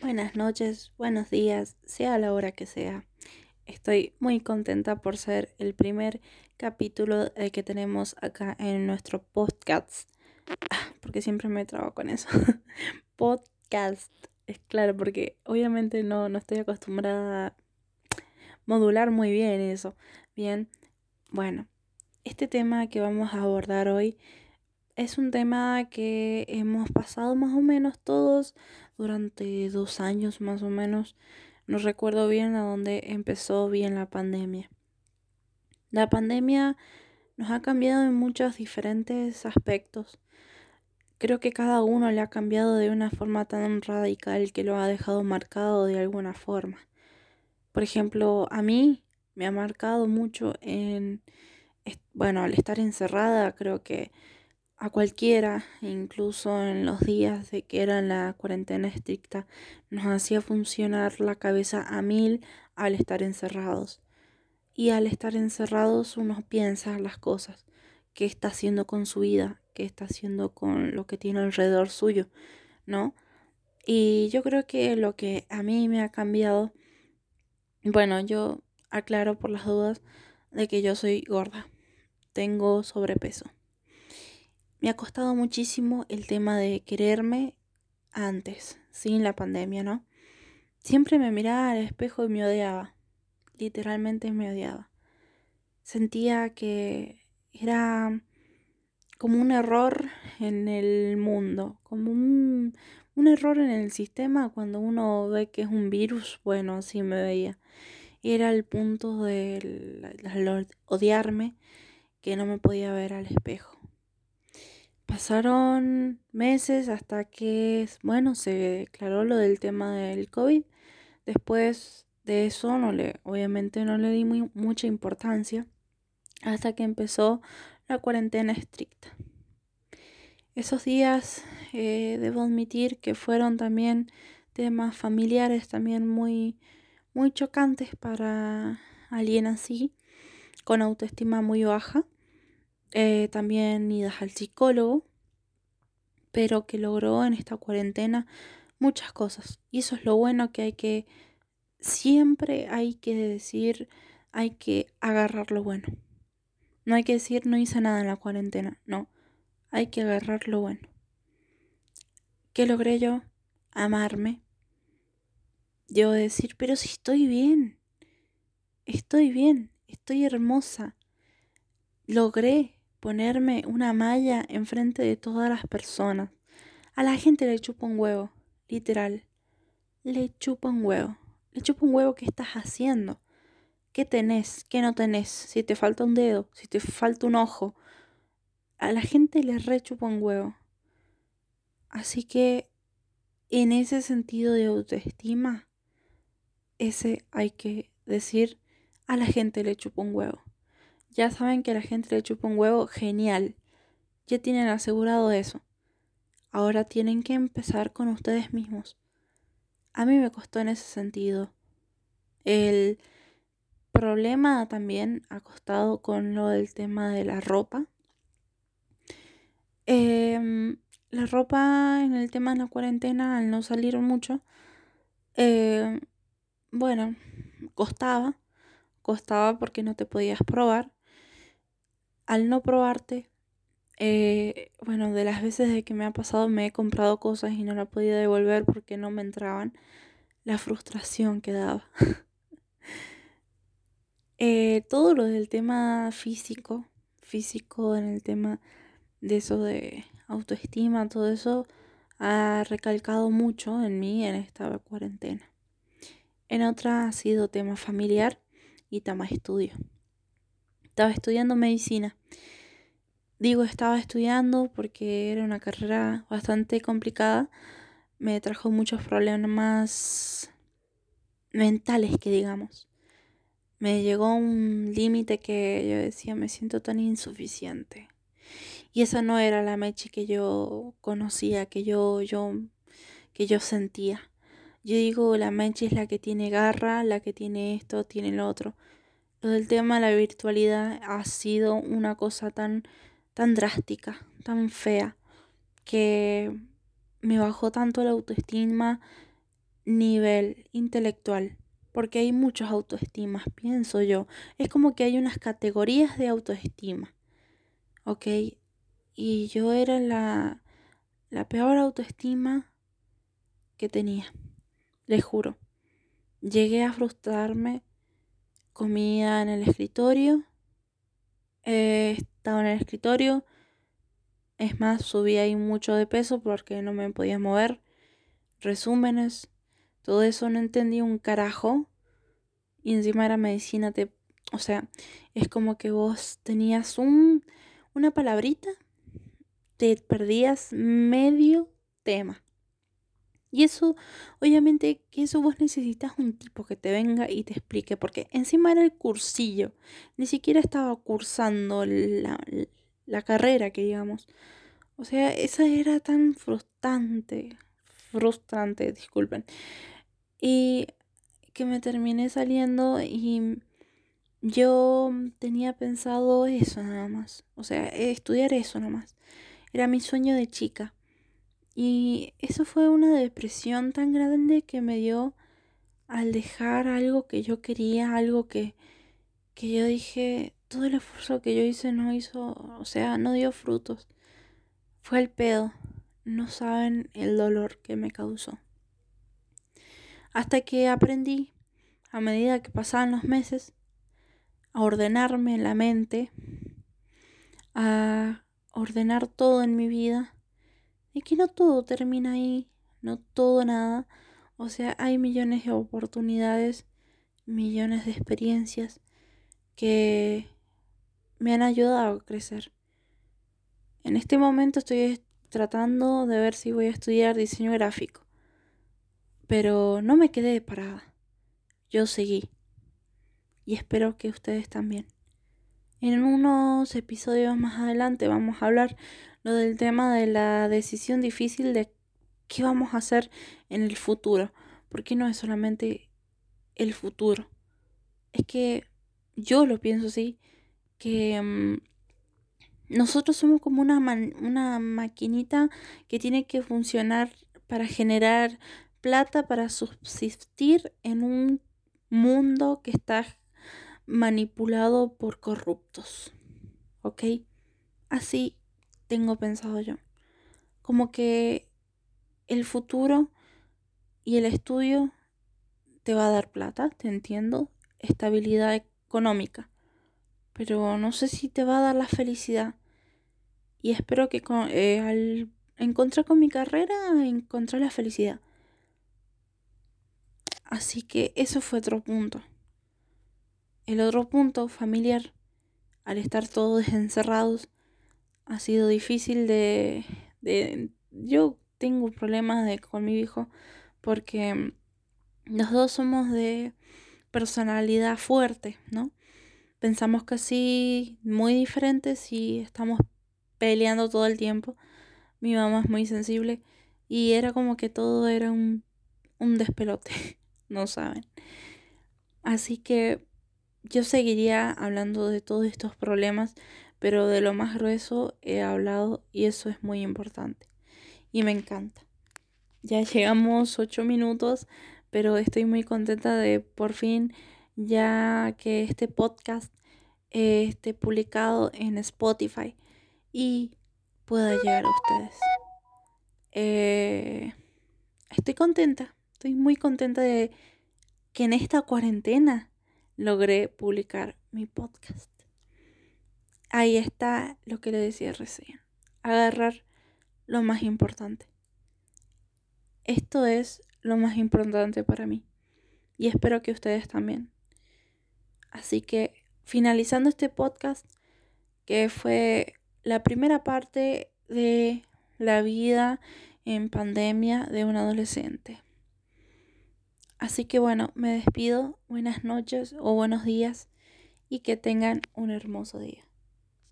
Buenas noches, buenos días, sea la hora que sea. Estoy muy contenta por ser el primer capítulo eh, que tenemos acá en nuestro podcast. Ah, porque siempre me trago con eso. podcast. Es claro, porque obviamente no, no estoy acostumbrada a modular muy bien eso. Bien, bueno, este tema que vamos a abordar hoy es un tema que hemos pasado más o menos todos durante dos años más o menos. No recuerdo bien a dónde empezó bien la pandemia. La pandemia nos ha cambiado en muchos diferentes aspectos. Creo que cada uno le ha cambiado de una forma tan radical que lo ha dejado marcado de alguna forma. Por ejemplo, a mí me ha marcado mucho en, bueno, al estar encerrada, creo que a cualquiera, incluso en los días de que era la cuarentena estricta, nos hacía funcionar la cabeza a mil al estar encerrados. Y al estar encerrados uno piensa las cosas, qué está haciendo con su vida, qué está haciendo con lo que tiene alrededor suyo, ¿no? Y yo creo que lo que a mí me ha cambiado, bueno, yo aclaro por las dudas de que yo soy gorda, tengo sobrepeso me ha costado muchísimo el tema de quererme antes, sin la pandemia, ¿no? Siempre me miraba al espejo y me odiaba. Literalmente me odiaba. Sentía que era como un error en el mundo, como un, un error en el sistema cuando uno ve que es un virus. Bueno, así me veía. Era el punto de odiarme que no me podía ver al espejo. Pasaron meses hasta que, bueno, se declaró lo del tema del COVID. Después de eso, no le, obviamente no le di mucha importancia hasta que empezó la cuarentena estricta. Esos días, eh, debo admitir que fueron también temas familiares también muy, muy chocantes para alguien así, con autoestima muy baja. Eh, también idas al psicólogo, pero que logró en esta cuarentena muchas cosas. Y eso es lo bueno que hay que, siempre hay que decir, hay que agarrar lo bueno. No hay que decir no hice nada en la cuarentena, no, hay que agarrar lo bueno. ¿Qué logré yo? Amarme. Yo decir, pero si estoy bien, estoy bien, estoy hermosa. Logré ponerme una malla enfrente de todas las personas. A la gente le chupa un huevo, literal. Le chupa un huevo. Le chupa un huevo qué estás haciendo. ¿Qué tenés? ¿Qué no tenés? Si te falta un dedo, si te falta un ojo. A la gente le rechupa un huevo. Así que en ese sentido de autoestima, ese hay que decir, a la gente le chupa un huevo. Ya saben que la gente le chupa un huevo, genial. Ya tienen asegurado eso. Ahora tienen que empezar con ustedes mismos. A mí me costó en ese sentido. El problema también ha costado con lo del tema de la ropa. Em, la ropa en el tema de la cuarentena, al no salir mucho, em, bueno, costaba. Costaba porque no te podías probar al no probarte, eh, bueno, de las veces de que me ha pasado me he comprado cosas y no la podía devolver porque no me entraban, la frustración que daba. Eh, todo lo del tema físico, físico en el tema de eso de autoestima, todo eso ha recalcado mucho en mí en esta cuarentena. En otra ha sido tema familiar y tema estudio estaba estudiando medicina. Digo estaba estudiando porque era una carrera bastante complicada. Me trajo muchos problemas mentales, que digamos. Me llegó un límite que yo decía, me siento tan insuficiente. Y esa no era la Mechi que yo conocía, que yo, yo, que yo sentía. Yo digo, la Mechi es la que tiene garra, la que tiene esto, tiene lo otro del tema de la virtualidad ha sido una cosa tan, tan drástica, tan fea, que me bajó tanto la autoestima nivel intelectual, porque hay muchas autoestimas, pienso yo. Es como que hay unas categorías de autoestima, ¿ok? Y yo era la, la peor autoestima que tenía, les juro. Llegué a frustrarme, comía en el escritorio, eh, estaba en el escritorio, es más, subí ahí mucho de peso porque no me podía mover, resúmenes, todo eso no entendí un carajo. Y encima era medicina, te, o sea, es como que vos tenías un, una palabrita, te perdías medio tema. Y eso, obviamente, que eso vos necesitas un tipo que te venga y te explique, porque encima era el cursillo, ni siquiera estaba cursando la, la carrera que digamos. O sea, esa era tan frustrante, frustrante, disculpen. Y que me terminé saliendo y yo tenía pensado eso nada más. O sea, estudiar eso nada más. Era mi sueño de chica. Y eso fue una depresión tan grande que me dio al dejar algo que yo quería, algo que, que yo dije, todo el esfuerzo que yo hice no hizo, o sea, no dio frutos. Fue el pedo. No saben el dolor que me causó. Hasta que aprendí, a medida que pasaban los meses, a ordenarme la mente, a ordenar todo en mi vida, y que no todo termina ahí, no todo nada. O sea, hay millones de oportunidades, millones de experiencias que me han ayudado a crecer. En este momento estoy tratando de ver si voy a estudiar diseño gráfico. Pero no me quedé parada. Yo seguí. Y espero que ustedes también. En unos episodios más adelante vamos a hablar lo del tema de la decisión difícil de qué vamos a hacer en el futuro. Porque no es solamente el futuro. Es que yo lo pienso así, que mm, nosotros somos como una, una maquinita que tiene que funcionar para generar plata, para subsistir en un mundo que está manipulado por corruptos. ¿Ok? Así tengo pensado yo. Como que el futuro y el estudio te va a dar plata, te entiendo, estabilidad económica, pero no sé si te va a dar la felicidad y espero que eh, al encontrar con mi carrera encontrar la felicidad. Así que eso fue otro punto. El otro punto familiar, al estar todos encerrados, ha sido difícil de, de yo tengo problemas de, con mi hijo porque los dos somos de personalidad fuerte, ¿no? Pensamos casi muy diferentes y estamos peleando todo el tiempo. Mi mamá es muy sensible y era como que todo era un, un despelote, no saben. Así que yo seguiría hablando de todos estos problemas, pero de lo más grueso he hablado y eso es muy importante. Y me encanta. Ya llegamos ocho minutos, pero estoy muy contenta de por fin ya que este podcast esté publicado en Spotify y pueda llegar a ustedes. Eh, estoy contenta, estoy muy contenta de que en esta cuarentena logré publicar mi podcast. Ahí está lo que le decía recién, agarrar lo más importante. Esto es lo más importante para mí y espero que ustedes también. Así que finalizando este podcast, que fue la primera parte de la vida en pandemia de un adolescente. Así que bueno, me despido. Buenas noches o buenos días y que tengan un hermoso día.